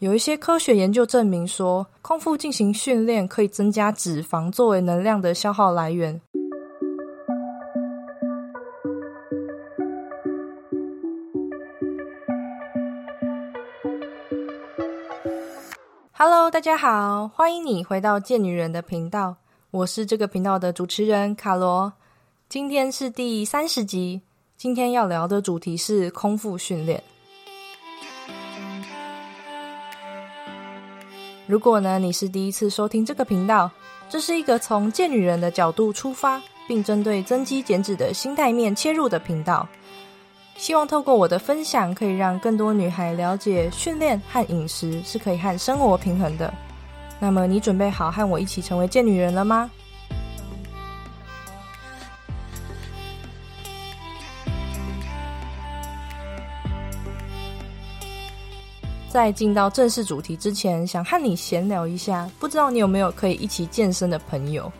有一些科学研究证明说，空腹进行训练可以增加脂肪作为能量的消耗来源。Hello，大家好，欢迎你回到贱女人的频道，我是这个频道的主持人卡罗。今天是第三十集，今天要聊的主题是空腹训练。如果呢你是第一次收听这个频道，这是一个从贱女人的角度出发，并针对增肌减脂的心态面切入的频道。希望透过我的分享，可以让更多女孩了解训练和饮食是可以和生活平衡的。那么，你准备好和我一起成为贱女人了吗？在进到正式主题之前，想和你闲聊一下，不知道你有没有可以一起健身的朋友？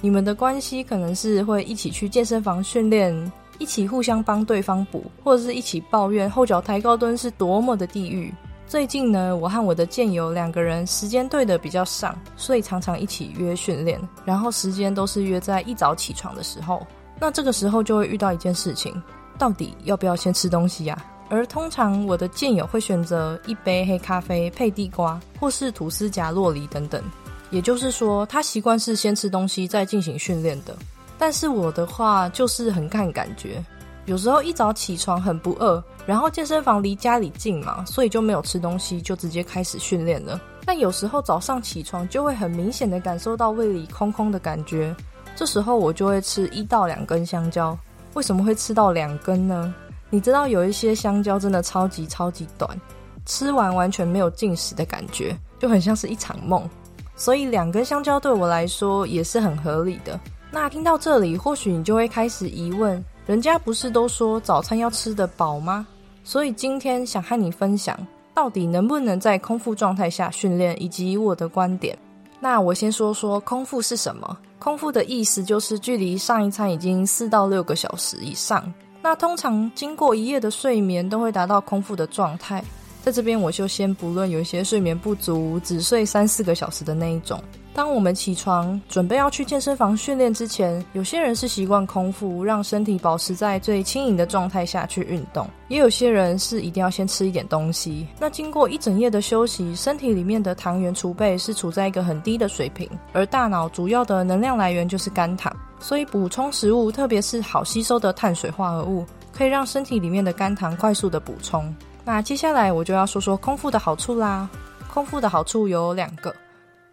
你们的关系可能是会一起去健身房训练。一起互相帮对方补，或者是一起抱怨后脚抬高蹲是多么的地狱。最近呢，我和我的健友两个人时间对的比较上，所以常常一起约训练，然后时间都是约在一早起床的时候。那这个时候就会遇到一件事情，到底要不要先吃东西呀？而通常我的健友会选择一杯黑咖啡配地瓜，或是吐司夹洛梨等等，也就是说，他习惯是先吃东西再进行训练的。但是我的话就是很看感觉，有时候一早起床很不饿，然后健身房离家里近嘛，所以就没有吃东西，就直接开始训练了。但有时候早上起床就会很明显的感受到胃里空空的感觉，这时候我就会吃一到两根香蕉。为什么会吃到两根呢？你知道有一些香蕉真的超级超级短，吃完完全没有进食的感觉，就很像是一场梦。所以两根香蕉对我来说也是很合理的。那听到这里，或许你就会开始疑问：人家不是都说早餐要吃得饱吗？所以今天想和你分享，到底能不能在空腹状态下训练，以及我的观点。那我先说说空腹是什么。空腹的意思就是距离上一餐已经四到六个小时以上。那通常经过一夜的睡眠，都会达到空腹的状态。在这边我就先不论有一些睡眠不足，只睡三四个小时的那一种。当我们起床准备要去健身房训练之前，有些人是习惯空腹，让身体保持在最轻盈的状态下去运动；也有些人是一定要先吃一点东西。那经过一整夜的休息，身体里面的糖原储备是处在一个很低的水平，而大脑主要的能量来源就是肝糖，所以补充食物，特别是好吸收的碳水化合物，可以让身体里面的肝糖快速的补充。那接下来我就要说说空腹的好处啦。空腹的好处有两个。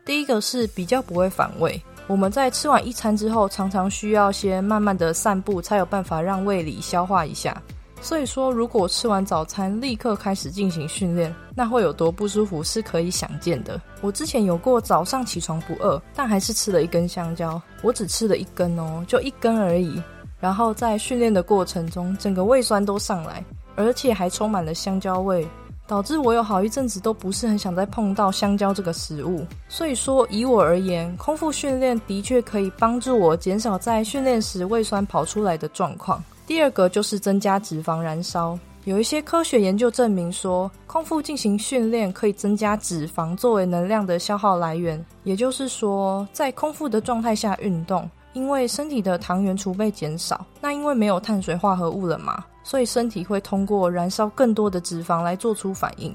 第一个是比较不会反胃。我们在吃完一餐之后，常常需要先慢慢的散步，才有办法让胃里消化一下。所以说，如果吃完早餐立刻开始进行训练，那会有多不舒服是可以想见的。我之前有过早上起床不饿，但还是吃了一根香蕉。我只吃了一根哦，就一根而已。然后在训练的过程中，整个胃酸都上来，而且还充满了香蕉味。导致我有好一阵子都不是很想再碰到香蕉这个食物，所以说以我而言，空腹训练的确可以帮助我减少在训练时胃酸跑出来的状况。第二个就是增加脂肪燃烧，有一些科学研究证明说，空腹进行训练可以增加脂肪作为能量的消耗来源，也就是说，在空腹的状态下运动。因为身体的糖原储备减少，那因为没有碳水化合物了嘛，所以身体会通过燃烧更多的脂肪来做出反应。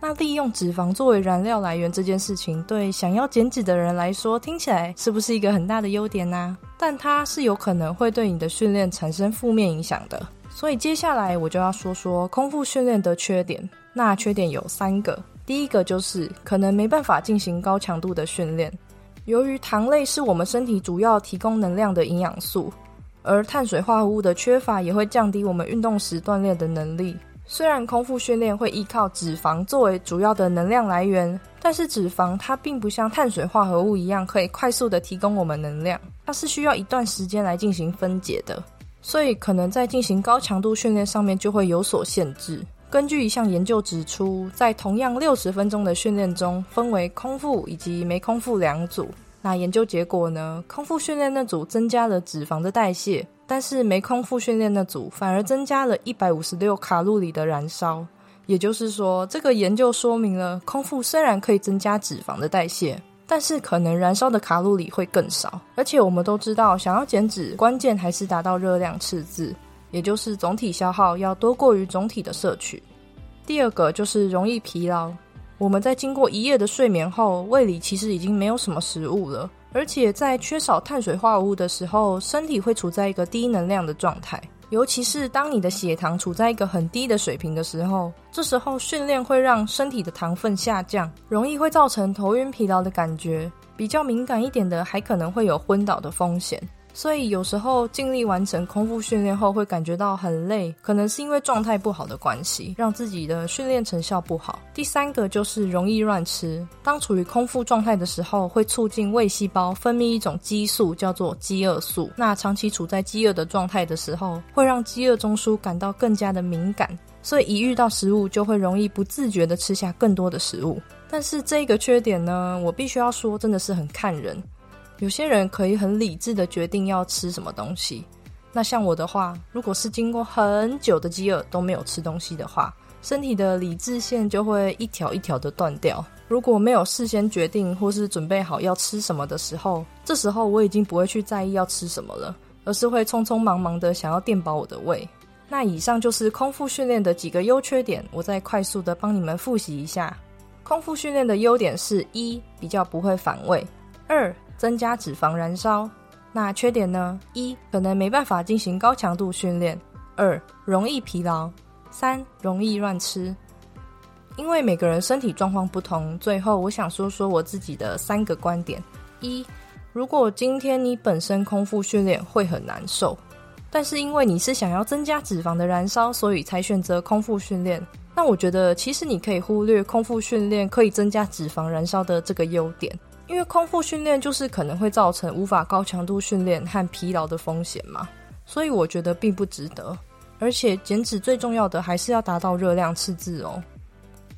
那利用脂肪作为燃料来源这件事情，对想要减脂的人来说，听起来是不是一个很大的优点呢？但它是有可能会对你的训练产生负面影响的。所以接下来我就要说说空腹训练的缺点。那缺点有三个，第一个就是可能没办法进行高强度的训练。由于糖类是我们身体主要提供能量的营养素，而碳水化合物的缺乏也会降低我们运动时锻炼的能力。虽然空腹训练会依靠脂肪作为主要的能量来源，但是脂肪它并不像碳水化合物一样可以快速的提供我们能量，它是需要一段时间来进行分解的，所以可能在进行高强度训练上面就会有所限制。根据一项研究指出，在同样六十分钟的训练中，分为空腹以及没空腹两组。那研究结果呢？空腹训练那组增加了脂肪的代谢，但是没空腹训练那组反而增加了一百五十六卡路里的燃烧。也就是说，这个研究说明了空腹虽然可以增加脂肪的代谢，但是可能燃烧的卡路里会更少。而且我们都知道，想要减脂，关键还是达到热量赤字，也就是总体消耗要多过于总体的摄取。第二个就是容易疲劳。我们在经过一夜的睡眠后，胃里其实已经没有什么食物了，而且在缺少碳水化合物的时候，身体会处在一个低能量的状态。尤其是当你的血糖处在一个很低的水平的时候，这时候训练会让身体的糖分下降，容易会造成头晕疲劳的感觉。比较敏感一点的，还可能会有昏倒的风险。所以有时候尽力完成空腹训练后，会感觉到很累，可能是因为状态不好的关系，让自己的训练成效不好。第三个就是容易乱吃。当处于空腹状态的时候，会促进胃细胞分泌一种激素，叫做饥饿素。那长期处在饥饿的状态的时候，会让饥饿中枢感到更加的敏感，所以一遇到食物就会容易不自觉的吃下更多的食物。但是这个缺点呢，我必须要说，真的是很看人。有些人可以很理智的决定要吃什么东西，那像我的话，如果是经过很久的饥饿都没有吃东西的话，身体的理智线就会一条一条的断掉。如果没有事先决定或是准备好要吃什么的时候，这时候我已经不会去在意要吃什么了，而是会匆匆忙忙的想要垫饱我的胃。那以上就是空腹训练的几个优缺点，我再快速的帮你们复习一下。空腹训练的优点是一比较不会反胃，二。增加脂肪燃烧，那缺点呢？一可能没办法进行高强度训练，二容易疲劳，三容易乱吃。因为每个人身体状况不同，最后我想说说我自己的三个观点：一，如果今天你本身空腹训练会很难受，但是因为你是想要增加脂肪的燃烧，所以才选择空腹训练，那我觉得其实你可以忽略空腹训练可以增加脂肪燃烧的这个优点。因为空腹训练就是可能会造成无法高强度训练和疲劳的风险嘛，所以我觉得并不值得。而且减脂最重要的还是要达到热量赤字哦。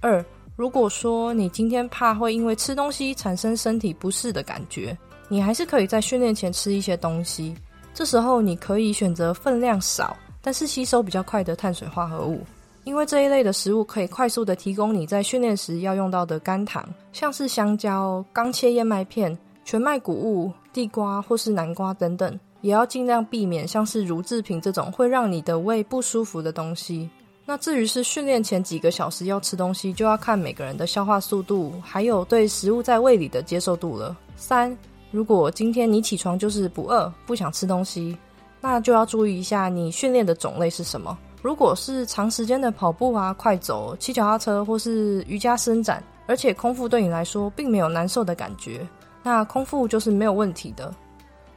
二，如果说你今天怕会因为吃东西产生身体不适的感觉，你还是可以在训练前吃一些东西。这时候你可以选择分量少但是吸收比较快的碳水化合物。因为这一类的食物可以快速的提供你在训练时要用到的甘糖，像是香蕉、刚切燕麦片、全麦谷物、地瓜或是南瓜等等，也要尽量避免像是乳制品这种会让你的胃不舒服的东西。那至于是训练前几个小时要吃东西，就要看每个人的消化速度，还有对食物在胃里的接受度了。三，如果今天你起床就是不饿，不想吃东西，那就要注意一下你训练的种类是什么。如果是长时间的跑步啊、快走、骑脚踏车或是瑜伽伸展，而且空腹对你来说并没有难受的感觉，那空腹就是没有问题的。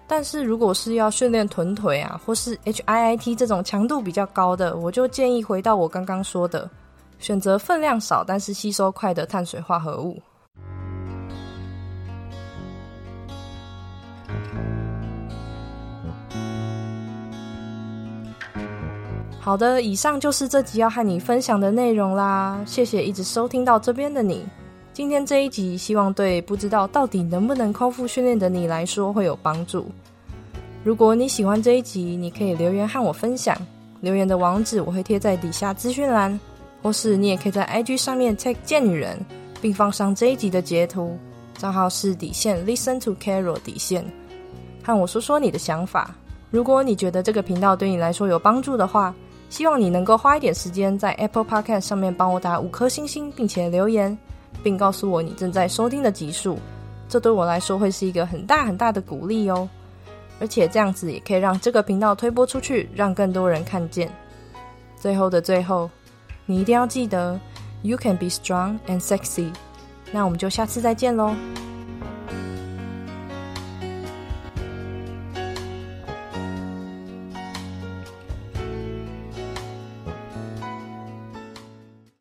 但是如果是要训练臀腿啊，或是 HIIT 这种强度比较高的，我就建议回到我刚刚说的，选择分量少但是吸收快的碳水化合物。好的，以上就是这集要和你分享的内容啦。谢谢一直收听到这边的你。今天这一集，希望对不知道到底能不能空腹训练的你来说会有帮助。如果你喜欢这一集，你可以留言和我分享。留言的网址我会贴在底下资讯栏，或是你也可以在 IG 上面 tag 贱女人，并放上这一集的截图，账号是底线 Listen to Carol 底线，和我说说你的想法。如果你觉得这个频道对你来说有帮助的话，希望你能够花一点时间在 Apple Podcast 上面帮我打五颗星星，并且留言，并告诉我你正在收听的集数。这对我来说会是一个很大很大的鼓励哦。而且这样子也可以让这个频道推播出去，让更多人看见。最后的最后，你一定要记得，You can be strong and sexy。那我们就下次再见喽。